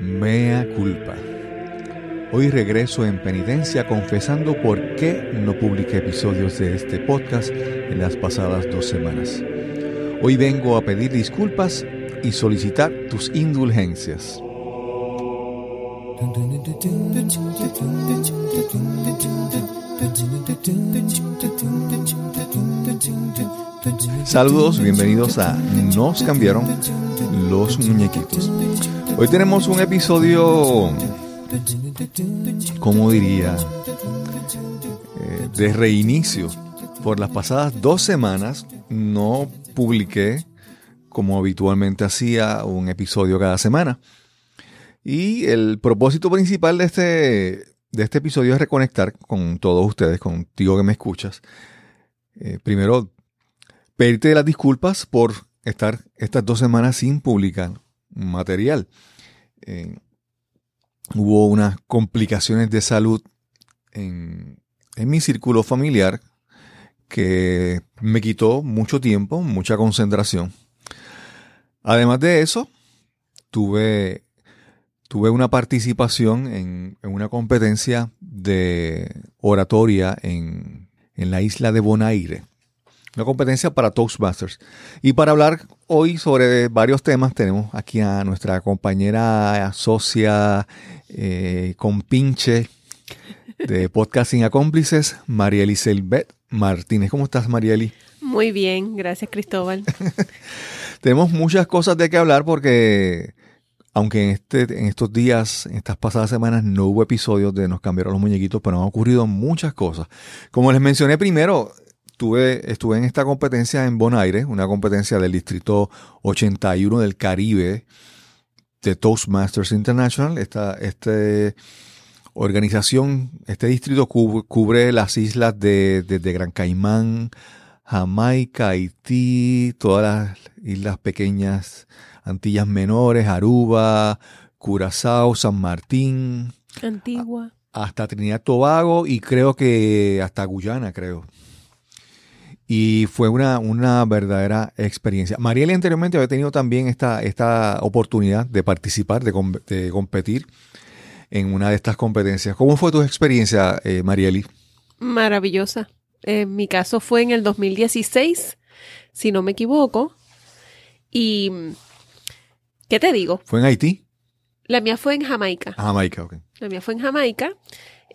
Mea culpa. Hoy regreso en penitencia confesando por qué no publiqué episodios de este podcast en las pasadas dos semanas. Hoy vengo a pedir disculpas y solicitar tus indulgencias. Saludos, bienvenidos a Nos cambiaron los muñequitos. Hoy tenemos un episodio, ¿cómo diría? Eh, de reinicio. Por las pasadas dos semanas no publiqué como habitualmente hacía un episodio cada semana. Y el propósito principal de este, de este episodio es reconectar con todos ustedes, contigo que me escuchas. Eh, primero, pedirte las disculpas por estar estas dos semanas sin publicar material. Eh, hubo unas complicaciones de salud en, en mi círculo familiar que me quitó mucho tiempo, mucha concentración. Además de eso, tuve, tuve una participación en, una competencia de oratoria en, en la isla de Bonaire. Una competencia para Toastmasters. Y para hablar hoy sobre varios temas, tenemos aquí a nuestra compañera socia eh, compinche de Podcasting Acómplices, Marieli Selbet Martínez. ¿Cómo estás, Marieli? Muy bien, gracias, Cristóbal. Tenemos muchas cosas de qué hablar porque, aunque en, este, en estos días, en estas pasadas semanas, no hubo episodios de Nos cambiaron los muñequitos, pero han ocurrido muchas cosas. Como les mencioné primero, Estuve, estuve en esta competencia en Bonaire, una competencia del Distrito 81 del Caribe de Toastmasters International. Esta este organización, este distrito cubre, las islas de, de, Gran Caimán, Jamaica, Haití, todas las islas pequeñas, Antillas Menores, Aruba, Curazao, San Martín. Antigua. Hasta Trinidad Tobago y creo que hasta Guyana, creo. Y fue una, una verdadera experiencia. Marieli anteriormente había tenido también esta, esta oportunidad de participar, de, de competir en una de estas competencias. ¿Cómo fue tu experiencia, eh, Marieli? Maravillosa. En mi caso fue en el 2016, si no me equivoco. Y, ¿qué te digo? ¿Fue en Haití? La mía fue en Jamaica. Jamaica, ok. La mía fue en Jamaica.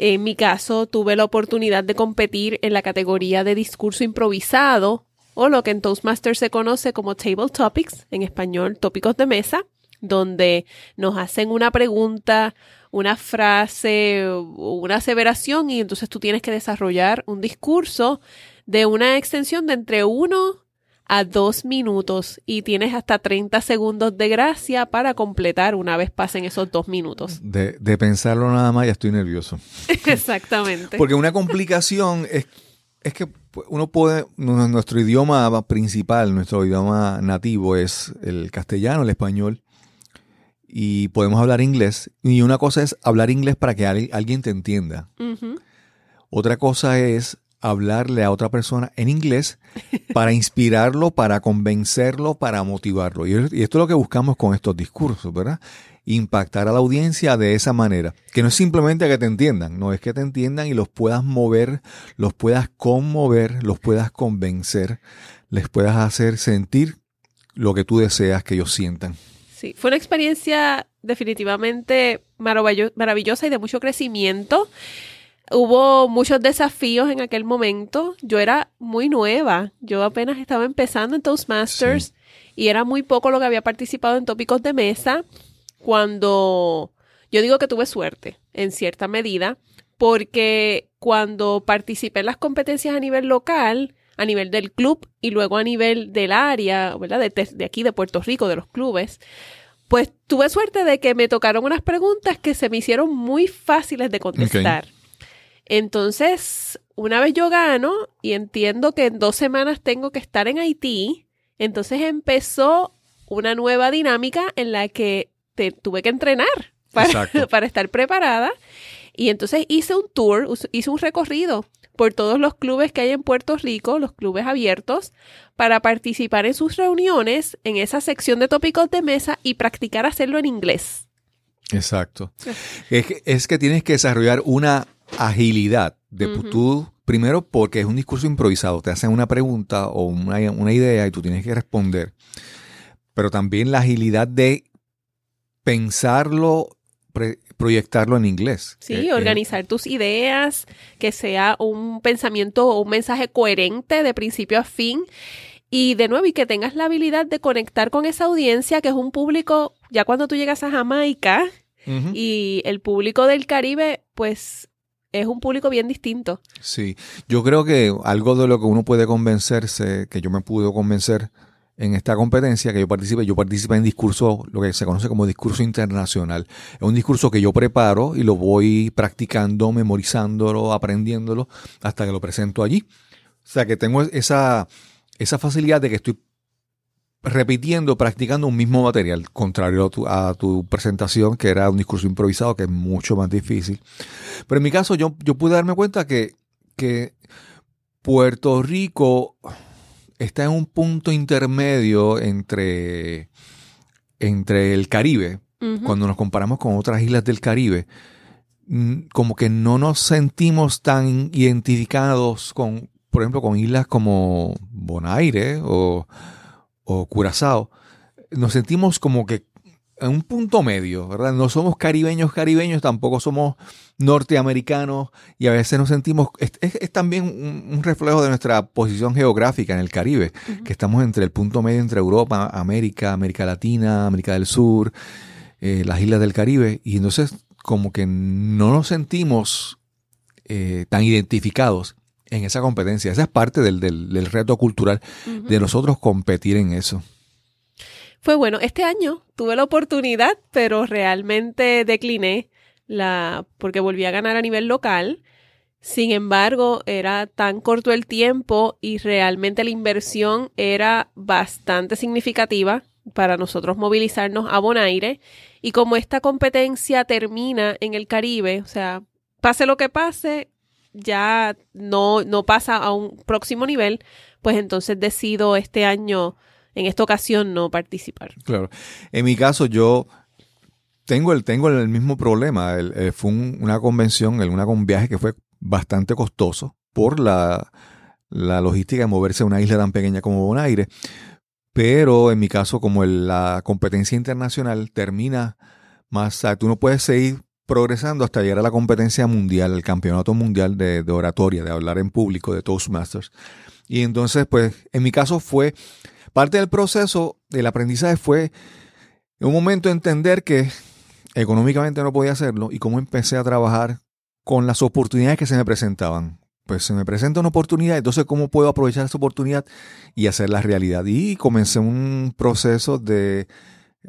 En mi caso, tuve la oportunidad de competir en la categoría de discurso improvisado, o lo que en Toastmasters se conoce como Table Topics, en español, tópicos de mesa, donde nos hacen una pregunta, una frase, una aseveración, y entonces tú tienes que desarrollar un discurso de una extensión de entre uno a dos minutos y tienes hasta 30 segundos de gracia para completar una vez pasen esos dos minutos. De, pensarlo nada más ya estoy nervioso. Exactamente. Porque una complicación es, es que uno puede, nuestro idioma principal, nuestro idioma nativo es el castellano, el español, y podemos hablar inglés. Y una cosa es hablar inglés para que alguien te entienda. Otra cosa es hablarle a otra persona en inglés para inspirarlo, para convencerlo, para motivarlo. Y, esto es lo que buscamos con estos discursos, ¿verdad? Impactar a la audiencia de esa manera. Que no es simplemente que te entiendan, no es que te entiendan y los puedas mover, los puedas conmover, los puedas convencer, les puedas hacer sentir lo que tú deseas que ellos sientan. Sí, fue una experiencia definitivamente maravillosa y de mucho crecimiento. Hubo muchos desafíos en aquel momento. Yo era muy nueva. Yo apenas estaba empezando en Toastmasters y era muy poco lo que había participado en tópicos de mesa. Cuando yo digo que tuve suerte, en cierta medida, porque cuando participé en las competencias a nivel local, a nivel del club y luego a nivel del área, ¿verdad? De, de aquí de Puerto Rico, de los clubes, pues tuve suerte de que me tocaron unas preguntas que se me hicieron muy fáciles de contestar. Entonces, una vez yo gano y entiendo que en dos semanas tengo que estar en Haití, entonces empezó una nueva dinámica en la que te, tuve que entrenar para, para estar preparada. Y entonces hice un tour, hice un recorrido por todos los clubes que hay en Puerto Rico, los clubes abiertos, para participar en sus reuniones en esa sección de tópicos de mesa y practicar hacerlo en inglés. Exacto. Es que, es que tienes que desarrollar una agilidad de tú, primero porque es un discurso improvisado, te hacen una pregunta o una, una idea y tú tienes que responder, pero también la agilidad de pensarlo, proyectarlo en inglés. Sí, eh, eh, organizar tus ideas, que sea un pensamiento o un mensaje coherente de principio a fin. Y de nuevo, y que tengas la habilidad de conectar con esa audiencia, que es un público, ya cuando tú llegas a Jamaica, y el público del Caribe, pues es un público bien distinto. Sí, yo creo que algo de lo que uno puede convencerse, que yo me pude convencer en esta competencia que yo participé, yo participé en discurso, lo que se conoce como discurso internacional. Es un discurso que yo preparo y lo voy practicando, memorizándolo, aprendiéndolo, hasta que lo presento allí. O sea que tengo esa, esa facilidad de que estoy repitiendo, practicando un mismo material, contrario a tu, presentación, que era un discurso improvisado, que es mucho más difícil. Pero en mi caso, yo, yo pude darme cuenta que, que Puerto Rico está en un punto intermedio entre, entre el Caribe, cuando nos comparamos con otras islas del Caribe, mm, como que no nos sentimos tan identificados con, por ejemplo, con islas como Bonaire o, o Curazao. Nos sentimos como que en un punto medio, ¿verdad? No somos caribeños caribeños, tampoco somos norteamericanos y a veces nos sentimos, es, también un, reflejo de nuestra posición geográfica en el Caribe, que estamos entre el punto medio entre Europa, América, América Latina, América del Sur, eh, las islas del Caribe, y entonces como que no nos sentimos eh, tan identificados en esa competencia. Esa es parte del, del, reto cultural de nosotros competir en eso. Fue bueno, este año tuve la oportunidad, pero realmente decliné la porque volví a ganar a nivel local. Sin embargo, era tan corto el tiempo y realmente la inversión era bastante significativa para nosotros movilizarnos a Bonaire. Y como esta competencia termina en el Caribe, o sea, pase lo que pase, ya no, no pasa a un próximo nivel, pues entonces decido este año en esta ocasión no participar. Claro. En mi caso, yo tengo el, tengo el mismo problema. Eh, fue una convención, una, un viaje que fue bastante costoso por la, logística de moverse a una isla tan pequeña como Bonaire. Pero en mi caso, como la competencia internacional termina más, tú no puedes seguir progresando hasta llegar a la competencia mundial, el campeonato mundial de, oratoria, de hablar en público, de Toastmasters. Y entonces, pues, en mi caso fue Parte del proceso del aprendizaje fue en un momento entender que económicamente no podía hacerlo y cómo empecé a trabajar con las oportunidades que se me presentaban. Pues se me presenta una oportunidad, entonces cómo puedo aprovechar esa oportunidad y hacerla realidad. Y comencé un proceso de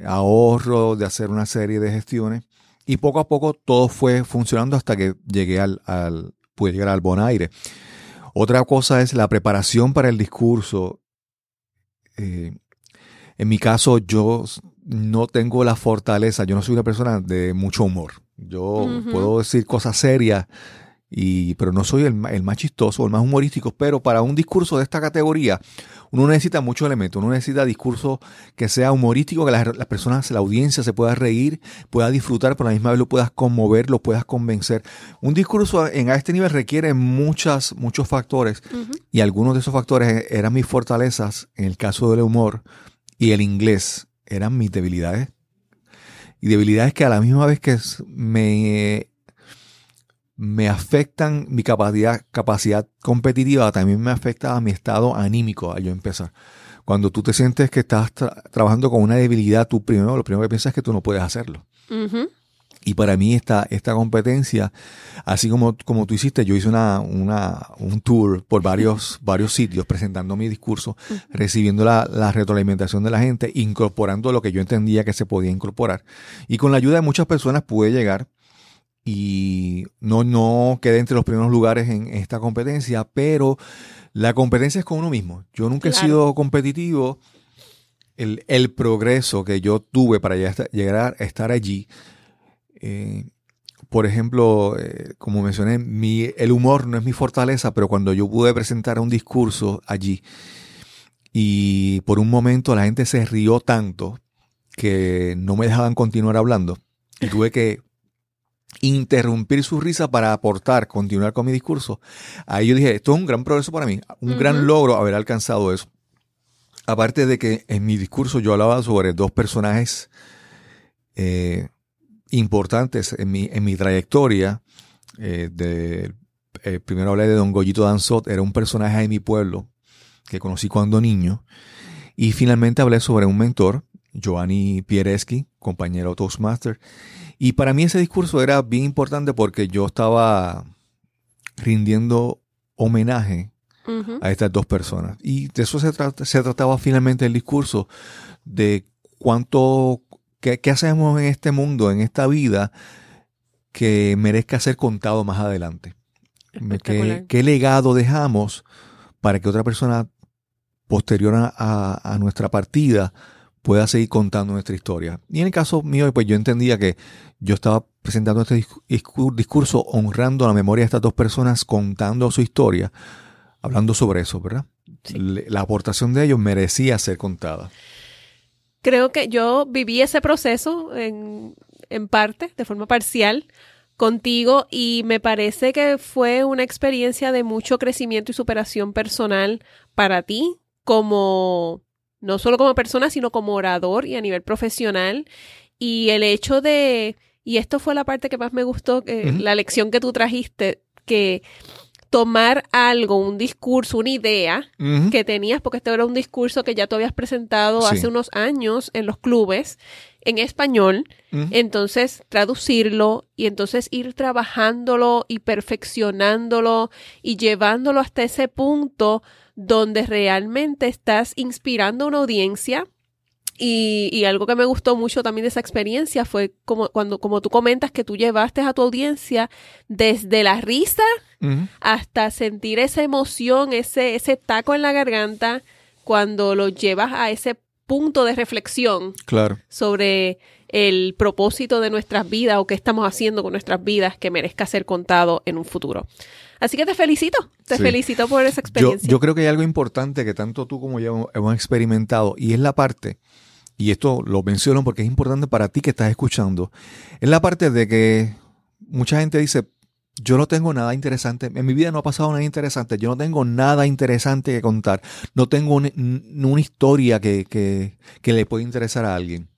ahorro, de hacer una serie de gestiones y poco a poco todo fue funcionando hasta que llegué al, al pude llegar al Bonaire. Otra cosa es la preparación para el discurso eh, en mi caso, yo no tengo la fortaleza, yo no soy una persona de mucho humor. Yo puedo decir cosas serias, y, pero no soy el, más chistoso, el más humorístico. Pero para un discurso de esta categoría, uno necesita muchos elementos. Uno necesita discurso que sea humorístico, que las, personas, la audiencia se pueda reír, pueda disfrutar, pero a la misma vez lo puedas conmover, lo puedas convencer. Un discurso en, a este nivel requiere muchas, muchos factores y algunos de esos factores eran mis fortalezas en el caso del humor y el inglés eran mis debilidades. Y debilidades que a la misma vez que me me afectan mi capacidad, capacidad competitiva, también me afecta a mi estado anímico al yo empezar. Cuando tú te sientes que estás trabajando con una debilidad, tú primero, lo primero que piensas es que tú no puedes hacerlo. Y para mí esta, esta competencia, así como, como tú hiciste, yo hice una, una, un tour por varios, varios sitios presentando mi discurso, recibiendo la, la, retroalimentación de la gente, incorporando lo que yo entendía que se podía incorporar. Y con la ayuda de muchas personas pude llegar y no, no quedé entre los primeros lugares en esta competencia, pero la competencia es con uno mismo. Yo nunca he sido competitivo. El, progreso que yo tuve para llegar a estar allí, eh, por ejemplo, eh, como mencioné, mi, el humor no es mi fortaleza, pero cuando yo pude presentar un discurso allí y por un momento la gente se rió tanto que no me dejaban continuar hablando, y tuve que interrumpir su risa para aportar, continuar con mi discurso, ahí yo dije, esto es un gran progreso para mí, un gran logro haber alcanzado eso. Aparte de que en mi discurso yo hablaba sobre dos personajes eh, importantes en mi, en mi trayectoria. Eh, de, eh, primero hablé de Don Goyito Danzot, era un personaje de mi pueblo que conocí cuando niño. Y finalmente hablé sobre un mentor, Giovanni Piereschi, compañero Toastmaster. Y para mí ese discurso era bien importante porque yo estaba rindiendo homenaje a estas dos personas. Y de eso se, se trataba finalmente el discurso, de cuánto, qué, hacemos en este mundo, en esta vida, que merezca ser contado más adelante. ¿Qué, ¿Qué, legado dejamos para que otra persona posterior a, nuestra partida pueda seguir contando nuestra historia. Y en el caso mío, pues yo entendía que yo estaba presentando este discurso honrando la memoria de estas dos personas, contando su historia, hablando sobre eso, ¿verdad? La aportación de ellos merecía ser contada. Creo que yo viví ese proceso en, en parte, de forma parcial, contigo y me parece que fue una experiencia de mucho crecimiento y superación personal para ti, como, no solo como persona, sino como orador y a nivel profesional. Y el hecho de, y esto fue la parte que más me gustó, eh, la lección que tú trajiste, que tomar algo, un discurso, una idea que tenías, porque este era un discurso que ya tú habías presentado hace unos años en los clubes en español, entonces traducirlo y entonces ir trabajándolo y perfeccionándolo y llevándolo hasta ese punto donde realmente estás inspirando a una audiencia. Y, algo que me gustó mucho también de esa experiencia fue como cuando, como tú comentas, que tú llevaste a tu audiencia desde la risa hasta sentir esa emoción, ese, ese taco en la garganta, cuando lo llevas a ese punto de reflexión claro. sobre el propósito de nuestras vidas o qué estamos haciendo con nuestras vidas que merezca ser contado en un futuro. Así que te felicito, te felicito por esa experiencia. Yo, creo que hay algo importante que tanto tú como yo hemos experimentado y es la parte, y esto lo menciono porque es importante para ti que estás escuchando, es la parte de que mucha gente dice, yo no tengo nada interesante, en mi vida no ha pasado nada interesante, yo no tengo nada interesante que contar, no tengo una, historia que, que, que, le pueda interesar a alguien.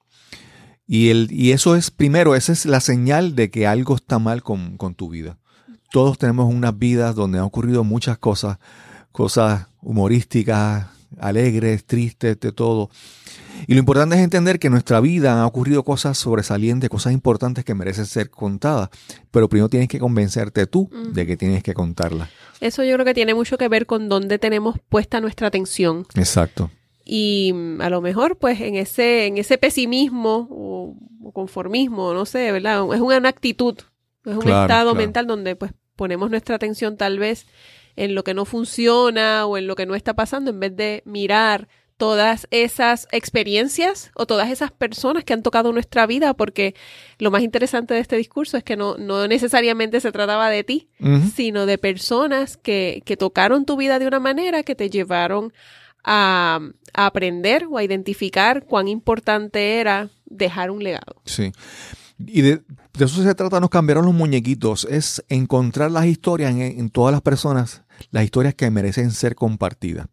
Y, el, y eso es, primero, esa es la señal de que algo está mal con, con tu vida. Todos tenemos unas vidas donde han ocurrido muchas cosas, cosas humorísticas, alegres, tristes, de todo. Y lo importante es entender que en nuestra vida han ocurrido cosas sobresalientes, cosas importantes que merecen ser contadas, pero primero tienes que convencerte tú de que tienes que contarlas. Eso yo creo que tiene mucho que ver con dónde tenemos puesta nuestra atención. Exacto. Y mm, a lo mejor, pues, en ese, en ese pesimismo o, conformismo, no sé, ¿verdad? Es una actitud, es un estado mental donde, pues, ponemos nuestra atención tal vez en lo que no funciona o en lo que no está pasando en vez de mirar todas esas experiencias o todas esas personas que han tocado nuestra vida, porque lo más interesante de este discurso es que no, no necesariamente se trataba de ti, sino de personas que, que tocaron tu vida de una manera que te llevaron a, a, aprender o a identificar cuán importante era dejar un legado. Sí. Y de, eso se trata, nos cambiaron los muñequitos, es encontrar las historias en, todas las personas, las historias que merecen ser compartidas.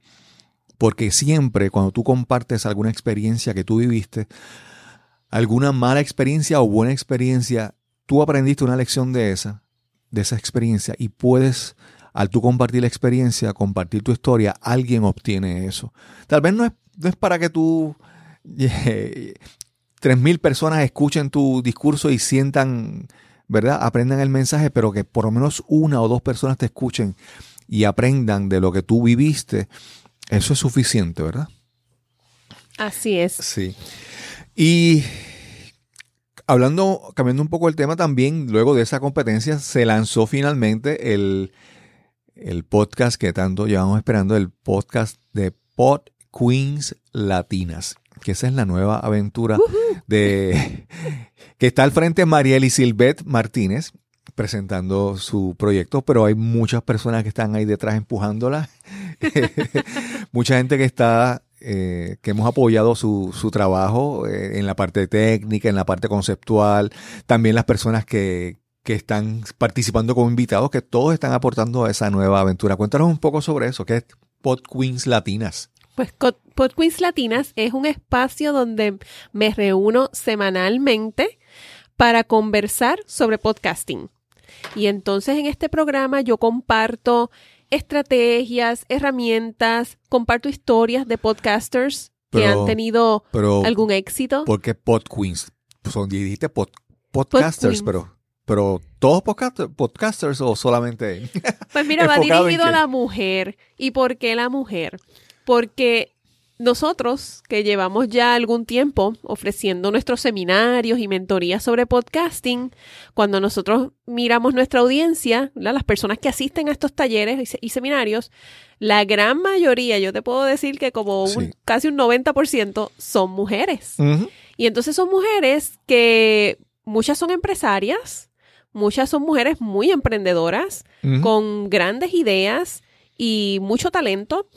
Porque siempre cuando tú compartes alguna experiencia que tú viviste, alguna mala experiencia o buena experiencia, tú aprendiste una lección de esa, de esa experiencia y puedes, al tú compartir la experiencia, compartir tu historia, alguien obtiene eso. Tal vez no es, no es para que tú eh, 3.000 personas escuchen tu discurso y sientan, ¿verdad? Aprendan el mensaje, pero que por lo menos una o dos personas te escuchen y aprendan de lo que tú viviste, eso es suficiente, ¿verdad? Así es. Sí. Y hablando, cambiando un poco el tema también, luego de esa competencia se lanzó finalmente el, el podcast que tanto llevamos esperando, el podcast de Pod Queens Latinas que esa es la nueva aventura de que está al frente Mariel y Silvet Martínez presentando su proyecto, pero hay muchas personas que están ahí detrás empujándola. Mucha gente que está eh, que hemos apoyado su, su trabajo eh, en la parte técnica, en la parte conceptual, también las personas que, que están participando como invitados, que todos están aportando a esa nueva aventura. Cuéntanos un poco sobre eso, ¿qué es Pod Queens Latinas? Pues Pod Queens Latinas es un espacio donde me reúno semanalmente para conversar sobre podcasting. Y entonces en este programa yo comparto estrategias, herramientas, comparto historias de podcasters que han tenido algún éxito. Porque Pod Queens, son dijiste podcasters, pero pero todos podcasters o solamente Pues mira, va dirigido a la mujer. ¿Y por qué la mujer? Porque nosotros, que llevamos ya algún tiempo ofreciendo nuestros seminarios y mentorías sobre podcasting, cuando nosotros miramos nuestra audiencia, las personas que asisten a estos talleres y seminarios, la gran mayoría, yo te puedo decir que como un, casi un 90% son mujeres. Y entonces son mujeres que muchas son empresarias, muchas son mujeres muy emprendedoras, con grandes ideas y mucho talento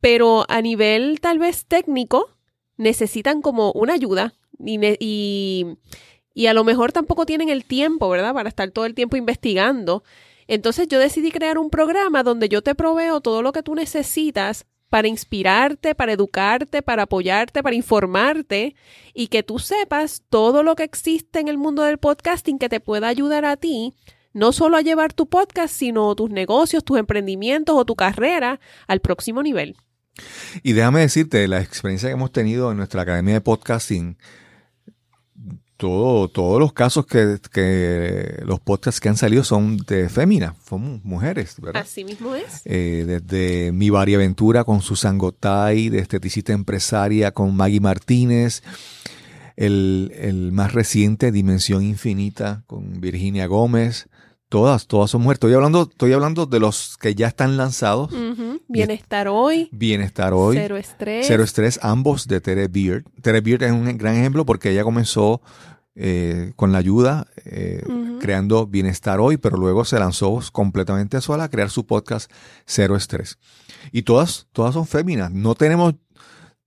pero a nivel tal vez técnico necesitan como una ayuda y, y, a lo mejor tampoco tienen el tiempo, ¿verdad? Para estar todo el tiempo investigando. Entonces yo decidí crear un programa donde yo te proveo todo lo que tú necesitas para inspirarte, para educarte, para apoyarte, para informarte y que tú sepas todo lo que existe en el mundo del podcasting que te pueda ayudar a ti, no solo a llevar tu podcast, sino tus negocios, tus emprendimientos o tu carrera al próximo nivel. Y déjame decirte, la experiencia que hemos tenido en nuestra academia de podcasting, todo, todos los casos que, que, los podcasts que han salido son de féminas, son mujeres, ¿verdad? Así mismo es. Eh, desde Mi Aventura con Susan Gotay, de Esteticista Empresaria con Maggie Martínez, el, el más reciente Dimensión Infinita con Virginia Gómez, Todas, todas son mujeres. Estoy hablando, estoy hablando de los que ya están lanzados. Bienestar hoy. Bienestar hoy. Cero estrés. Cero estrés, ambos de Tere Beard. Tere Beard es un gran ejemplo porque ella comenzó eh, con la ayuda, eh, creando Bienestar hoy, pero luego se lanzó completamente sola a crear su podcast Cero Estrés. Y todas, todas son féminas. No tenemos,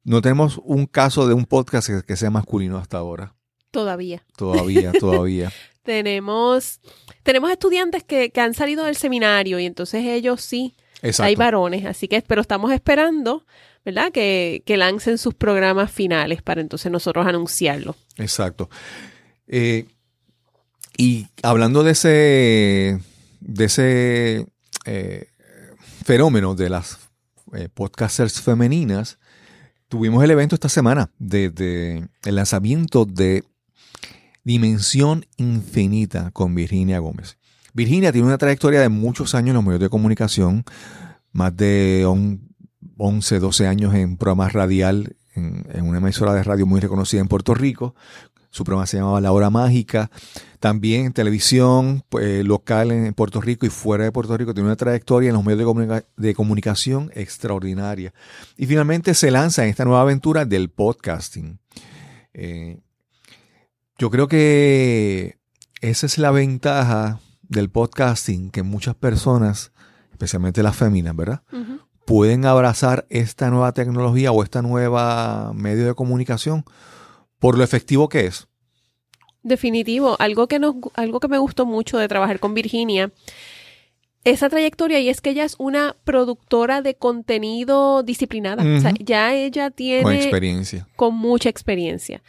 no tenemos un caso de un podcast que sea masculino hasta ahora. Todavía. Todavía, todavía. tenemos, tenemos estudiantes que, han salido del seminario y entonces ellos sí, hay varones, así que, pero estamos esperando, ¿verdad? Que, lancen sus programas finales para entonces nosotros anunciarlo. Exacto. Eh, y hablando de ese, de ese eh, fenómeno de las eh, podcasters femeninas, tuvimos el evento esta semana de el lanzamiento de Dimensión Infinita con Virginia Gómez. Virginia tiene una trayectoria de muchos años en los medios de comunicación, más de 11, 12 años en programas radial, en, una emisora de radio muy reconocida en Puerto Rico. Su programa se llamaba La Hora Mágica. También en televisión pues, local en Puerto Rico y fuera de Puerto Rico. Tiene una trayectoria en los medios de, comunicación extraordinaria. Y finalmente se lanza en esta nueva aventura del podcasting. Eh, yo creo que esa es la ventaja del podcasting, que muchas personas, especialmente las féminas, ¿verdad? Pueden abrazar esta nueva tecnología o esta nueva medio de comunicación por lo efectivo que es. Definitivo, algo que nos, algo que me gustó mucho de trabajar con Virginia, esa trayectoria y es que ella es una productora de contenido disciplinada. o sea, ya ella tiene con experiencia, con mucha experiencia.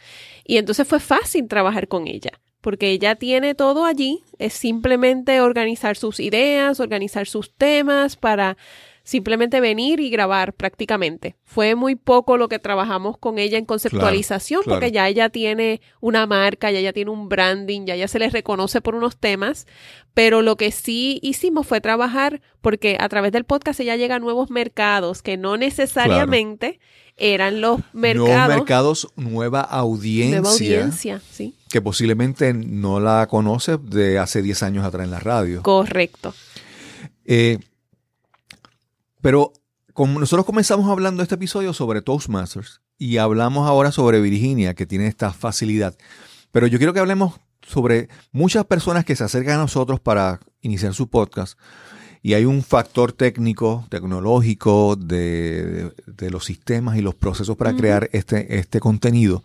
Y entonces fue fácil trabajar con ella, porque ella tiene todo allí, es simplemente organizar sus ideas, organizar sus temas para simplemente venir y grabar prácticamente. Fue muy poco lo que trabajamos con ella en conceptualización, porque ya ella tiene una marca, ya ella tiene un branding, ya ella se les reconoce por unos temas, pero lo que sí hicimos fue trabajar porque a través del podcast ella llega a nuevos mercados que no necesariamente eran los mercados. Nuevos mercados, nueva audiencia. Nueva audiencia, sí. Que posiblemente no la conoce de hace 10 años atrás en la radio. Correcto. Eh, pero como nosotros comenzamos hablando este episodio sobre Toastmasters y hablamos ahora sobre Virginia, que tiene esta facilidad. Pero yo quiero que hablemos sobre muchas personas que se acercan a nosotros para iniciar su podcast Y hay un factor técnico, tecnológico de, de los sistemas y los procesos para crear este, este contenido.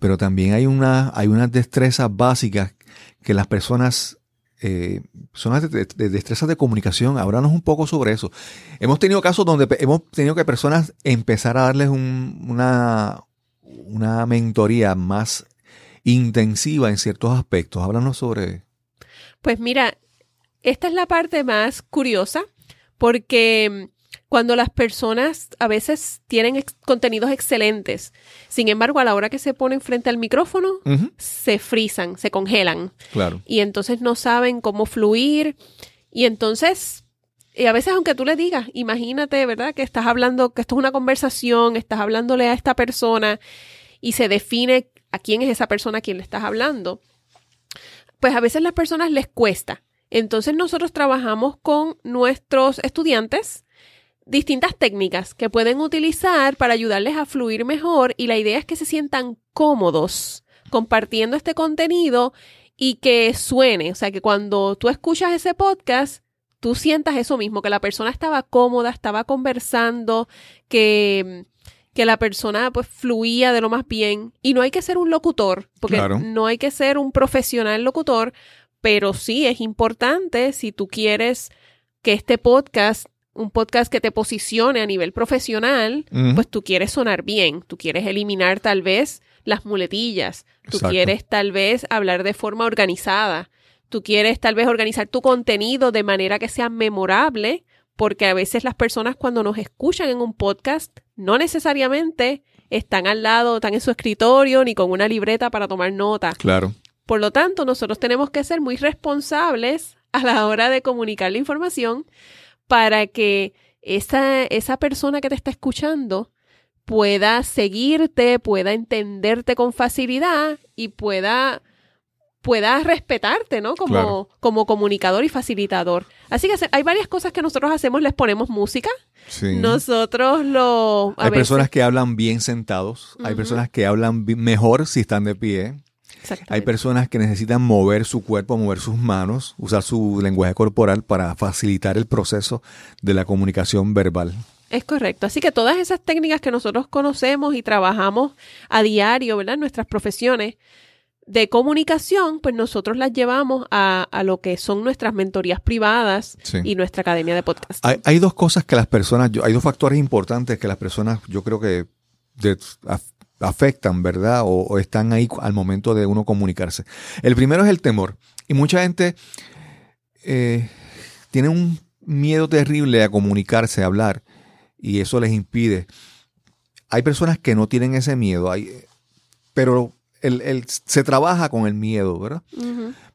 Pero también hay, una, hay unas destrezas básicas que las personas eh, son las de, de destrezas de comunicación. Háblanos un poco sobre eso. Hemos tenido casos donde hemos tenido que personas empezar a darles un- una, una mentoría más intensiva en ciertos aspectos. Háblanos sobre... Pues mira, esta es la parte más curiosa porque cuando las personas a veces tienen ex- contenidos excelentes, sin embargo, a la hora que se ponen frente al micrófono, se frisan, se congelan claro. y entonces no saben cómo fluir y entonces y a veces aunque tú le digas, imagínate, ¿verdad? Que estás hablando, que esto es una conversación, estás hablándole a esta persona y se define a quién es esa persona a quien le estás hablando. Pues a veces las personas les cuesta. Entonces nosotros trabajamos con nuestros estudiantes distintas técnicas que pueden utilizar para ayudarles a fluir mejor y la idea es que se sientan cómodos compartiendo este contenido y que suene, o sea, que cuando tú escuchas ese podcast, tú sientas eso mismo, que la persona estaba cómoda, estaba conversando, que, que la persona pues fluía de lo más bien. Y no hay que ser un locutor, porque Claro. no hay que ser un profesional locutor, pero sí es importante si tú quieres que este podcast, un podcast que te posicione a nivel profesional, pues tú quieres sonar bien, tú quieres eliminar tal vez las muletillas, tú Exacto. quieres tal vez hablar de forma organizada, tú quieres tal vez organizar tu contenido de manera que sea memorable, porque a veces las personas cuando nos escuchan en un podcast no necesariamente están al lado, están en su escritorio ni con una libreta para tomar nota. Claro. Por lo tanto, nosotros tenemos que ser muy responsables a la hora de comunicar la información para que esa, esa persona que te está escuchando pueda seguirte, pueda entenderte con facilidad y pueda, pueda respetarte, ¿no? Como, Claro. como comunicador y facilitador. Así que hay varias cosas que nosotros hacemos, les ponemos música, Sí. nosotros lo... hay veces- personas que hablan bien sentados, hay personas que hablan mejor si están de pie, hay personas que necesitan mover su cuerpo, mover sus manos, usar su lenguaje corporal para facilitar el proceso de la comunicación verbal. Es correcto. Así que todas esas técnicas que nosotros conocemos y trabajamos a diario, ¿verdad? En nuestras profesiones de comunicación, pues nosotros las llevamos a, a lo que son nuestras mentorías privadas Sí. y nuestra academia de podcast. Hay, hay dos cosas que las personas, yo- hay dos factores importantes que las personas, yo creo que de- afectan, ¿verdad? O, o están ahí al momento de uno comunicarse. El primero es el temor. Y mucha gente eh, tiene un miedo terrible a comunicarse, a hablar, y eso les impide. Hay personas que no tienen ese miedo, hay, pero el- el- se trabaja con el miedo, ¿verdad?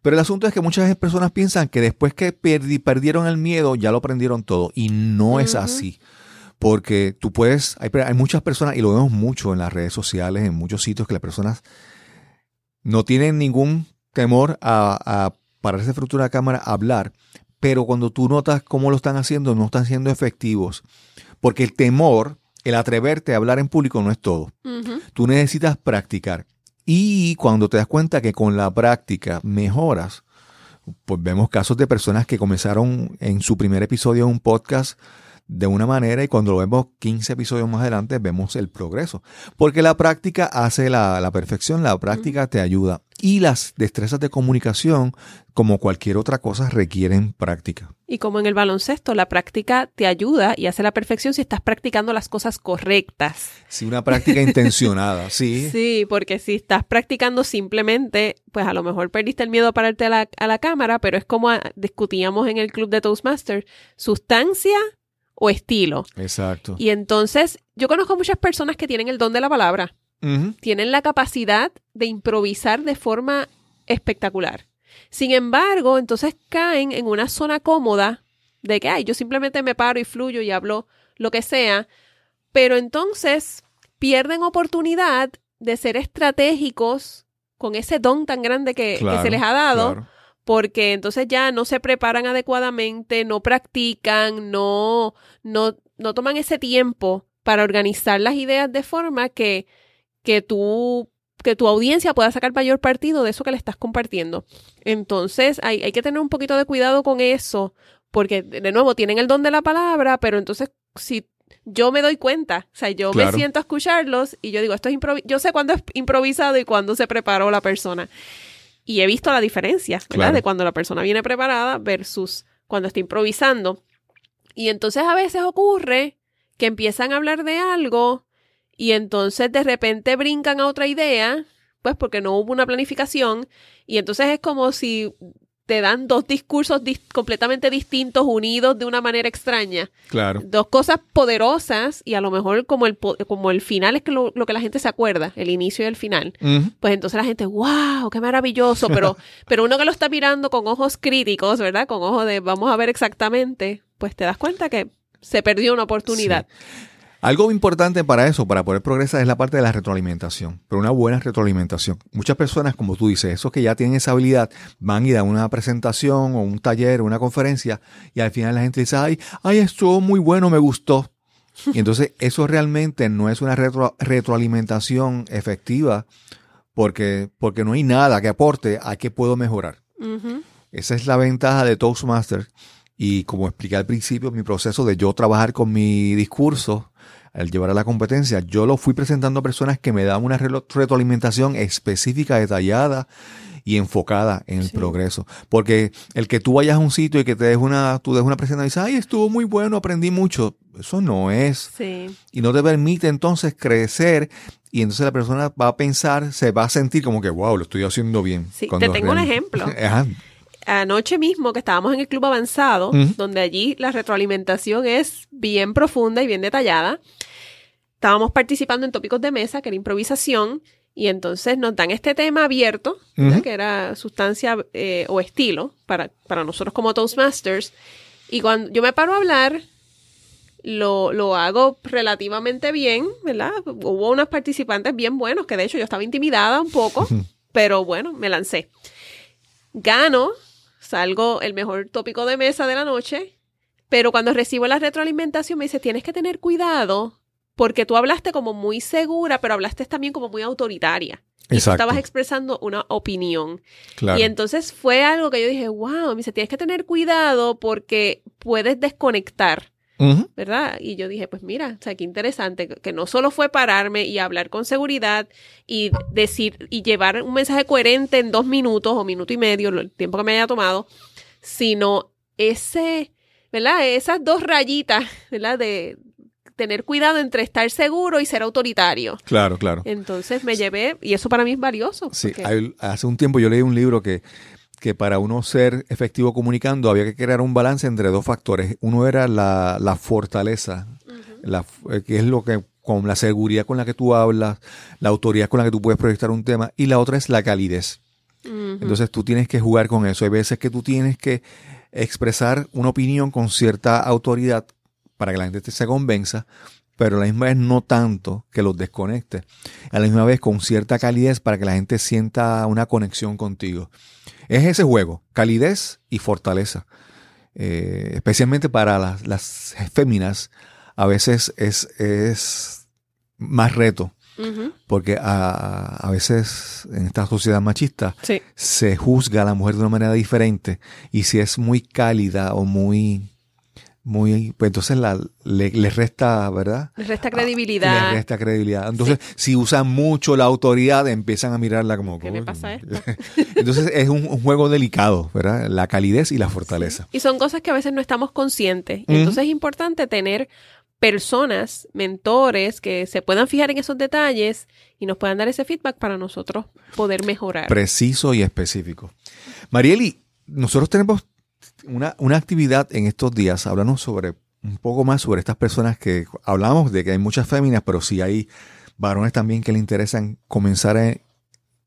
Pero el asunto es que muchas personas piensan que después que perdi- perdieron el miedo, ya lo aprendieron todo. Y no es así. Porque tú puedes, hay, hay muchas personas, y lo vemos mucho en las redes sociales, en muchos sitios, que las personas no tienen ningún temor a, a pararse frente a una cámara a hablar. Pero cuando tú notas cómo lo están haciendo, no están siendo efectivos. Porque el temor, el atreverte a hablar en público no es todo. Tú necesitas practicar. Y cuando te das cuenta que con la práctica mejoras, pues vemos casos de personas que comenzaron en su primer episodio de un podcast de una manera y cuando lo vemos 15 episodios más adelante vemos el progreso. Porque la práctica hace la, la perfección, la práctica te ayuda. Y las destrezas de comunicación, como cualquier otra cosa, requieren práctica. Y como en el baloncesto, la práctica te ayuda y hace la perfección si estás practicando las cosas correctas. Sí, una práctica intencionada, sí. Sí, porque si estás practicando simplemente, pues a lo mejor perdiste el miedo a pararte a la, a la cámara, pero es como discutíamos en el club de Toastmasters, sustancia o estilo. Exacto. Y entonces, yo conozco muchas personas que tienen el don de la palabra, tienen la capacidad de improvisar de forma espectacular. Sin embargo, entonces caen en una zona cómoda de que, ay, yo simplemente me paro y fluyo y hablo lo que sea, pero entonces pierden oportunidad de ser estratégicos con ese don tan grande que, que se les ha dado, claro. Porque entonces ya no se preparan adecuadamente, no practican, no, no, no toman ese tiempo para organizar las ideas de forma que, que tú que tu audiencia pueda sacar mayor partido de eso que le estás compartiendo. Entonces, hay, hay que tener un poquito de cuidado con eso, Porque, de nuevo, tienen el don de la palabra, pero entonces, si yo me doy cuenta, o sea, yo me siento a escucharlos y yo digo, esto es yo sé cuándo es improvisado y cuándo se preparó la persona. Y he visto la diferencia, ¿verdad? Claro. De cuando la persona viene preparada versus cuando está improvisando. Y entonces a veces ocurre que empiezan a hablar de algo y entonces de repente brincan a otra idea, pues porque no hubo una planificación. Y entonces es como si te dan dos discursos dis- completamente distintos, unidos de una manera extraña. Claro. Dos cosas poderosas y a lo mejor como el, po- como el final es que lo, lo que la gente se acuerda, el inicio y el final. Pues entonces la gente, wow, qué maravilloso, pero, pero uno que lo está mirando con ojos críticos, ¿verdad? Con ojos de vamos a ver exactamente, pues te das cuenta que se perdió una oportunidad. Algo importante para eso, para poder progresar, es la parte de la retroalimentación, pero una buena retroalimentación. Muchas personas, como tú dices, esos que ya tienen esa habilidad, van y dan una presentación o un taller o una conferencia y al final la gente dice, ay, ay, estuvo muy bueno, me gustó. Y entonces eso realmente no es una retro- retroalimentación efectiva porque, porque no hay nada que aporte a qué puedo mejorar. Esa es la ventaja de Toastmasters. Y como expliqué al principio, mi proceso de yo trabajar con mi discurso, al llevar a la competencia, yo lo fui presentando a personas que me daban una retroalimentación específica, detallada y enfocada en el Sí. progreso. Porque el que tú vayas a un sitio y que te des una, tú des una presentación y dices, ay, estuvo muy bueno, aprendí mucho. Eso no es. Sí. Y no te permite entonces crecer y entonces la persona va a pensar, se va a sentir como que, wow, lo estoy haciendo bien. Sí, te tengo un ejemplo. Ajá. Anoche mismo que estábamos en el club avanzado, donde allí la retroalimentación es bien profunda y bien detallada, estábamos participando en tópicos de mesa, que era improvisación, y entonces nos dan este tema abierto, que era sustancia eh, o estilo para, para nosotros como Toastmasters. Y cuando yo me paro a hablar, lo, lo hago relativamente bien, ¿verdad? Hubo unos participantes bien buenos, que de hecho yo estaba intimidada un poco, pero bueno, me lancé. Gano, salgo el mejor tópico de mesa de la noche, pero cuando recibo la retroalimentación me dice, tienes que tener cuidado porque tú hablaste como muy segura, pero hablaste también como muy autoritaria. Y tú estabas expresando una opinión. Claro. Y entonces fue algo que yo dije, wow, me dice, tienes que tener cuidado porque puedes desconectar. ¿verdad? Y yo dije, pues mira, o sea, qué interesante, que no solo fue pararme y hablar con seguridad y decir y llevar un mensaje coherente en dos minutos o minuto y medio, el tiempo que me haya tomado, sino ese, ¿verdad? Esas dos rayitas, ¿verdad? De tener cuidado entre estar seguro y ser autoritario. Claro, claro. Entonces me llevé, y eso para mí es valioso. Sí, porque- hay- hace un tiempo yo leí un libro que, que para uno ser efectivo comunicando había que crear un balance entre dos factores. Uno era la, la fortaleza, la, eh, que es lo que con la seguridad con la que tú hablas, la autoridad con la que tú puedes proyectar un tema, y la otra es la calidez. Entonces tú tienes que jugar con eso. Hay veces que tú tienes que expresar una opinión con cierta autoridad para que la gente te- se convenza, pero a la misma vez no tanto que los desconecte. A la misma vez con cierta calidez para que la gente sienta una conexión contigo. Es ese juego, calidez y fortaleza. Eh, especialmente para las, las féminas, a veces es, es más reto, porque a, a veces en esta sociedad machista Sí. se juzga a la mujer de una manera diferente y si es muy cálida o muy muy pues entonces la, le, le resta verdad Le resta le credibilidad. resta credibilidad entonces si usan mucho la autoridad empiezan a mirarla como ¿Qué le pasa a esta? entonces es un, un juego delicado verdad la calidez y la fortaleza Y son cosas que a veces no estamos conscientes. Y. Entonces es importante tener personas, mentores, que se puedan fijar en esos detalles y nos puedan dar ese feedback para nosotros poder mejorar. preciso y específico Marieli nosotros tenemos una, una actividad en estos días háblanos sobre un poco más sobre estas personas que hablamos de que hay muchas féminas pero sí hay varones también que le interesan comenzar a,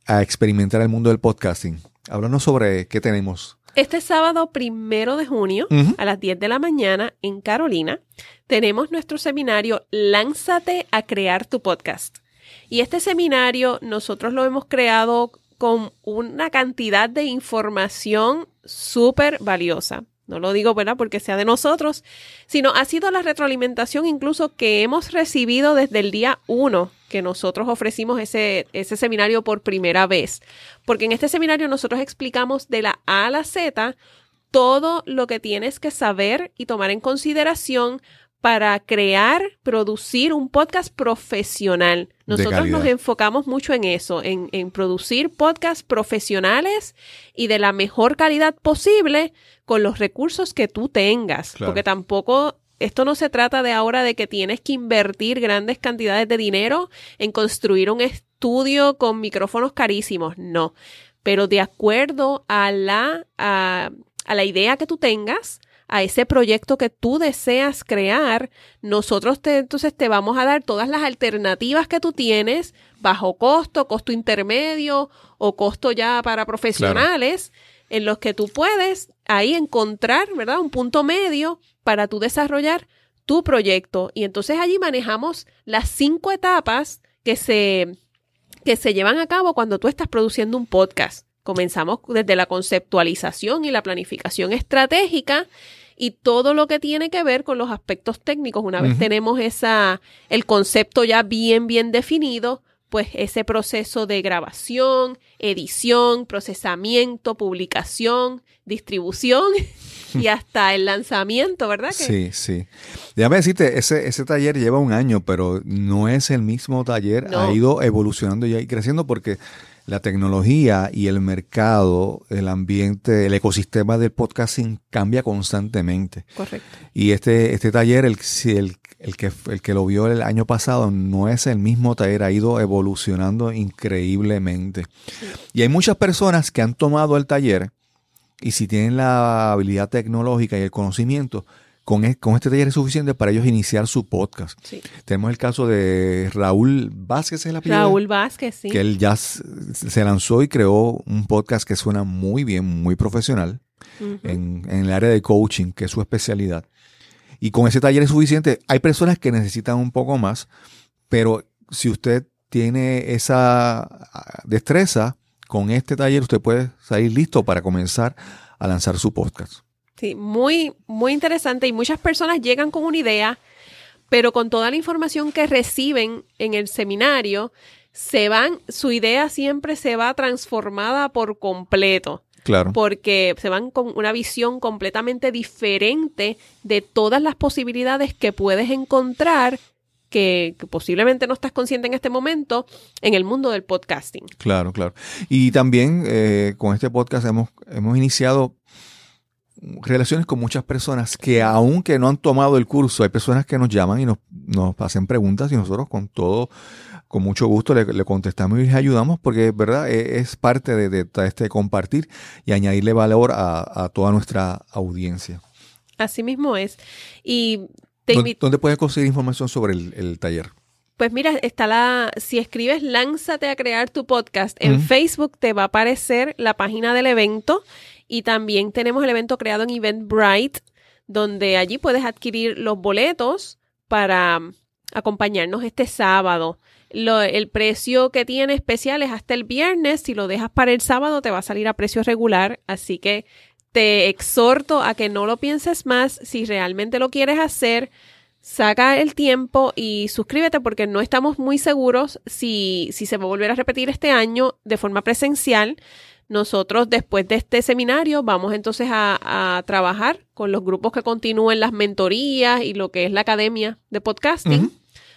a experimentar el mundo del podcasting. Háblanos sobre qué tenemos. Este sábado primero de junio, a las 10 de la mañana, en Carolina, tenemos nuestro seminario Lánzate a crear tu podcast. Y este seminario nosotros lo hemos creado con una cantidad de información súper valiosa. No lo digo, ¿verdad? Porque sea de nosotros, sino ha sido la retroalimentación incluso que hemos recibido desde el día uno que nosotros ofrecimos ese, ese seminario por primera vez. Porque en este seminario nosotros explicamos de la A a la Z todo lo que tienes que saber y tomar en consideración para crear, producir un podcast profesional. Nosotros nos enfocamos mucho en eso, en, en, producir podcasts profesionales y de la mejor calidad posible con los recursos que tú tengas, porque tampoco esto no se trata de ahora de que tienes que invertir grandes cantidades de dinero en construir un estudio con micrófonos carísimos, no, pero de acuerdo a la, a, a la idea que tú tengas, a ese proyecto que tú deseas crear, nosotros te, entonces te vamos a dar todas las alternativas que tú tienes, bajo costo, costo intermedio o costo ya para profesionales, en los que tú puedes ahí encontrar, ¿verdad? Un punto medio para tú desarrollar tu proyecto. Y entonces allí manejamos las cinco etapas que se, que se llevan a cabo cuando tú estás produciendo un podcast. Comenzamos desde la conceptualización y la planificación estratégica y todo lo que tiene que ver con los aspectos técnicos. Una vez tenemos esa, el concepto ya bien, bien definido, pues ese proceso de grabación, edición, procesamiento, publicación, distribución y hasta el lanzamiento, ¿verdad? Sí, sí. Déjame decirte, ese, ese taller lleva un año, pero no es el mismo taller, ha ido evolucionando y creciendo porque la tecnología y el mercado, el ambiente, el ecosistema del podcasting cambia constantemente. Correcto. Y este, este taller, el, el, el, que, el que lo vio el año pasado, no es el mismo taller, ha ido evolucionando increíblemente. Y hay muchas personas que han tomado el taller y si tienen la habilidad tecnológica y el conocimiento, con, este taller es suficiente para ellos iniciar su podcast. Tenemos el caso de Raúl Vázquez, ¿es la Raúl Vázquez, sí. Que él ya se lanzó y creó un podcast que suena muy bien, muy profesional, en, en, el área de coaching, que es su especialidad. Y con ese taller es suficiente. Hay personas que necesitan un poco más, pero si usted tiene esa ah, destreza, con este taller usted puede salir listo para comenzar a lanzar su podcast. Sí, muy, muy interesante y muchas personas llegan con una idea, pero con toda la información que reciben en el seminario, se van, su idea siempre se va transformada por completo. Claro. Porque se van con una visión completamente diferente de todas las posibilidades que puedes encontrar que, posiblemente no estás consciente en este momento en el mundo del podcasting. Claro, claro. Y también eh, con este podcast hemos, hemos iniciado relaciones con muchas personas que aunque no han tomado el curso, hay personas que nos llaman y nos, nos hacen preguntas y nosotros con todo, con mucho gusto le, contestamos y les ayudamos porque verdad e, es, parte de, este compartir y añadirle valor a, toda nuestra audiencia. Así mismo es. Y ¿Dónde, puedes conseguir información sobre el, taller? Pues mira, está la, si escribes Lánzate a crear tu podcast en Facebook, te va a aparecer la página del evento y también tenemos el evento creado en Eventbrite, donde allí puedes adquirir los boletos para mm, acompañarnos este sábado. el precio que tiene especial es hasta el viernes. Si lo dejas para el sábado, te va a salir a precio regular. Así que te exhorto a que no lo pienses más. Si realmente lo quieres hacer, saca el tiempo y suscríbete porque no estamos muy seguros si, si se va a volver a repetir este año de forma presencial. Nosotros después de este seminario vamos entonces a, trabajar con los grupos que continúen las mentorías y lo que es la academia de podcasting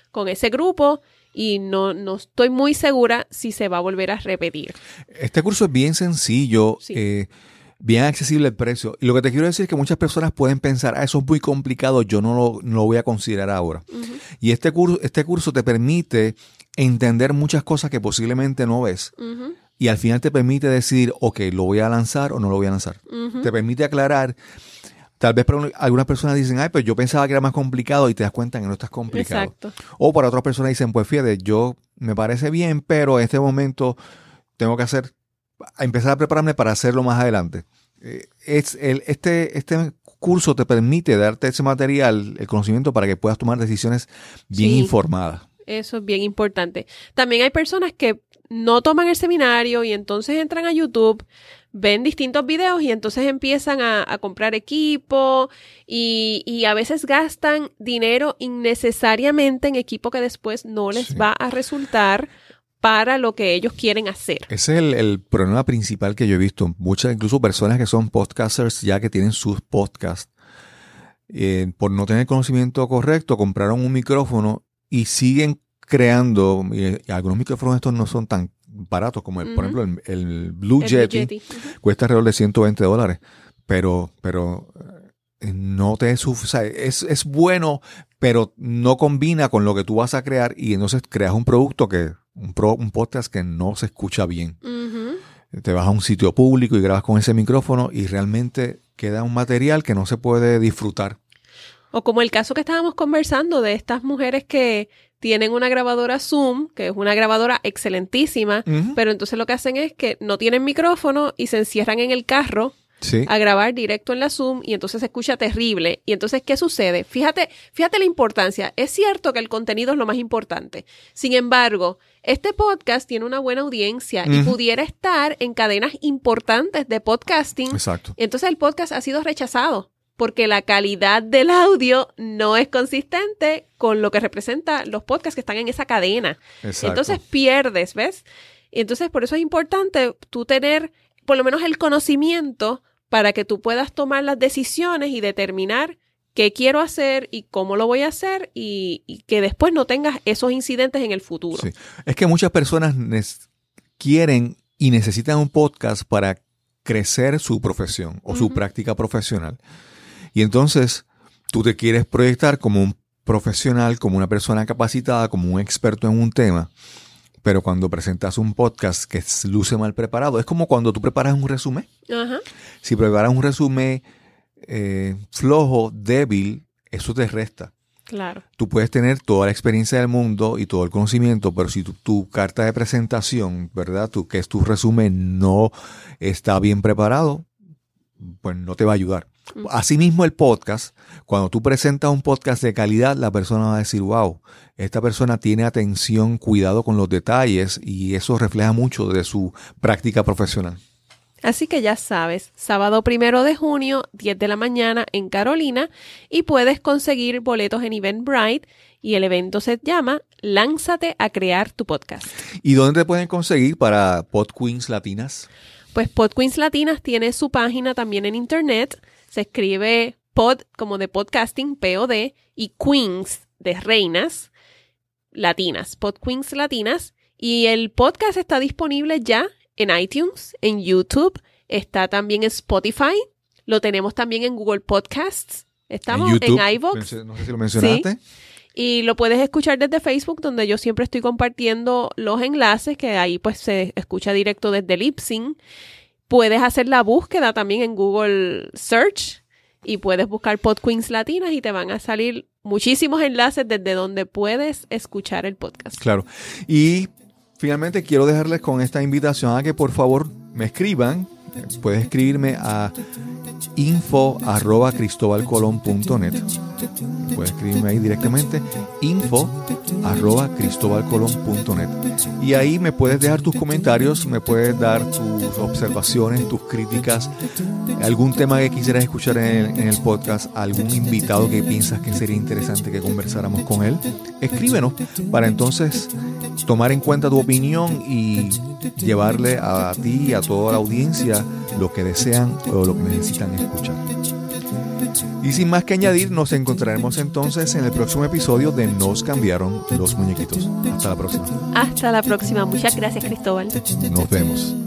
con ese grupo y no, no estoy muy segura si se va a volver a repetir. Este curso es bien sencillo. Eh, bien accesible el precio. Y lo que te quiero decir es que muchas personas pueden pensar, ah, eso es muy complicado, yo no lo, voy a considerar ahora. Y este curso, este curso te permite entender muchas cosas que posiblemente no ves y al final te permite decidir, ok, lo voy a lanzar o no lo voy a lanzar. Te permite aclarar. Tal vez para algunas personas dicen, ay, pues yo pensaba que era más complicado y te das cuenta que no estás complicado. Exacto. O para otras personas dicen, pues fíjate, yo me parece bien, pero en este momento tengo que hacer, empezar a prepararme para hacerlo más adelante. Eh, es el, este, este curso te permite darte ese material, el conocimiento para que puedas tomar decisiones bien informadas. Eso es bien importante. También hay personas que no toman el seminario y entonces entran a YouTube, ven distintos videos y entonces empiezan a, comprar equipo y, a veces gastan dinero innecesariamente en equipo que después no les va a resultar para lo que ellos quieren hacer. Ese es el, el problema principal que yo he visto. Muchas, incluso personas que son podcasters ya que tienen sus podcasts, eh, por no tener conocimiento correcto, compraron un micrófono y siguen creando, y, algunos micrófonos estos no son tan baratos como el, por ejemplo, el, el Blue El Yeti, cuesta alrededor de 120 dólares, pero, pero eh, no te es, suf- o sea, es, es bueno, pero no combina con lo que tú vas a crear y entonces creas un producto que, un, pro- un podcast que no se escucha bien. Te vas a un sitio público y grabas con ese micrófono y realmente queda un material que no se puede disfrutar. O como el caso que estábamos conversando de estas mujeres que tienen una grabadora Zoom, que es una grabadora excelentísima, pero entonces lo que hacen es que no tienen micrófono y se encierran en el carro Sí. a grabar directo en la Zoom y entonces se escucha terrible. Y entonces, ¿qué sucede? Fíjate, fíjate la importancia. Es cierto que el contenido es lo más importante. Sin embargo, este podcast tiene una buena audiencia y pudiera estar en cadenas importantes de podcasting. Exacto. Entonces el podcast ha sido rechazado porque la calidad del audio no es consistente con lo que representa los podcasts que están en esa cadena. Exacto. Entonces pierdes, ¿ves? Y entonces por eso es importante tú tener por lo menos el conocimiento para que tú puedas tomar las decisiones y determinar qué quiero hacer y cómo lo voy a hacer y, y que después no tengas esos incidentes en el futuro. Sí. Es que muchas personas quieren y necesitan un podcast para crecer su profesión o su práctica profesional. Y entonces tú te quieres proyectar como un profesional, como una persona capacitada, como un experto en un tema. Pero cuando presentas un podcast que luce mal preparado, es como cuando tú preparas un resumen. Si preparas un resumen eh, flojo, débil, eso te resta. Claro. Tú puedes tener toda la experiencia del mundo y todo el conocimiento, pero si tu, tu carta de presentación, ¿verdad? Tu, que es tu resumen, no está bien preparado, pues no te va a ayudar. Asimismo, el podcast, cuando tú presentas un podcast de calidad, la persona va a decir, wow, esta persona tiene atención, cuidado con los detalles y eso refleja mucho de su práctica profesional. Así que ya sabes, sábado primero de junio, 10 de la mañana en Carolina, y puedes conseguir boletos en Eventbrite. Y el evento se llama Lánzate a crear tu podcast. ¿Y dónde te pueden conseguir para Pod Queens Latinas? Pues Podqueens Latinas tiene su página también en internet. Se escribe pod como de podcasting, P-O-D, y queens de reinas latinas, Podqueens Latinas. Y el podcast está disponible ya en iTunes, en YouTube, está también en Spotify, lo tenemos también en Google Podcasts, estamos en, YouTube. iVoox. No sé si lo mencionaste. Y lo puedes escuchar desde Facebook, donde yo siempre estoy compartiendo los enlaces, que ahí pues se escucha directo desde Lipsync. Puedes hacer la búsqueda también en Google Search y puedes buscar Pod Queens Latinas y te van a salir muchísimos enlaces desde donde puedes escuchar el podcast. Claro. Y finalmente quiero dejarles con esta invitación a que por favor me escriban. Puedes escribirme a info arroba cristobalcolón.net. Puedes escribirme ahí directamente info arroba cristobalcolón.net. Y ahí me puedes dejar tus comentarios, me puedes dar tus observaciones, tus críticas, algún tema que quisieras escuchar en el, en el podcast, algún invitado que piensas que sería interesante que conversáramos con él. Escríbenos para entonces tomar en cuenta tu opinión y llevarle a ti y a toda la audiencia lo que desean o lo que necesitan escuchar. Y sin más que añadir, nos encontraremos entonces en el próximo episodio de Nos cambiaron los muñequitos. Hasta la próxima. Hasta la próxima. Muchas gracias, Cristóbal. Nos vemos.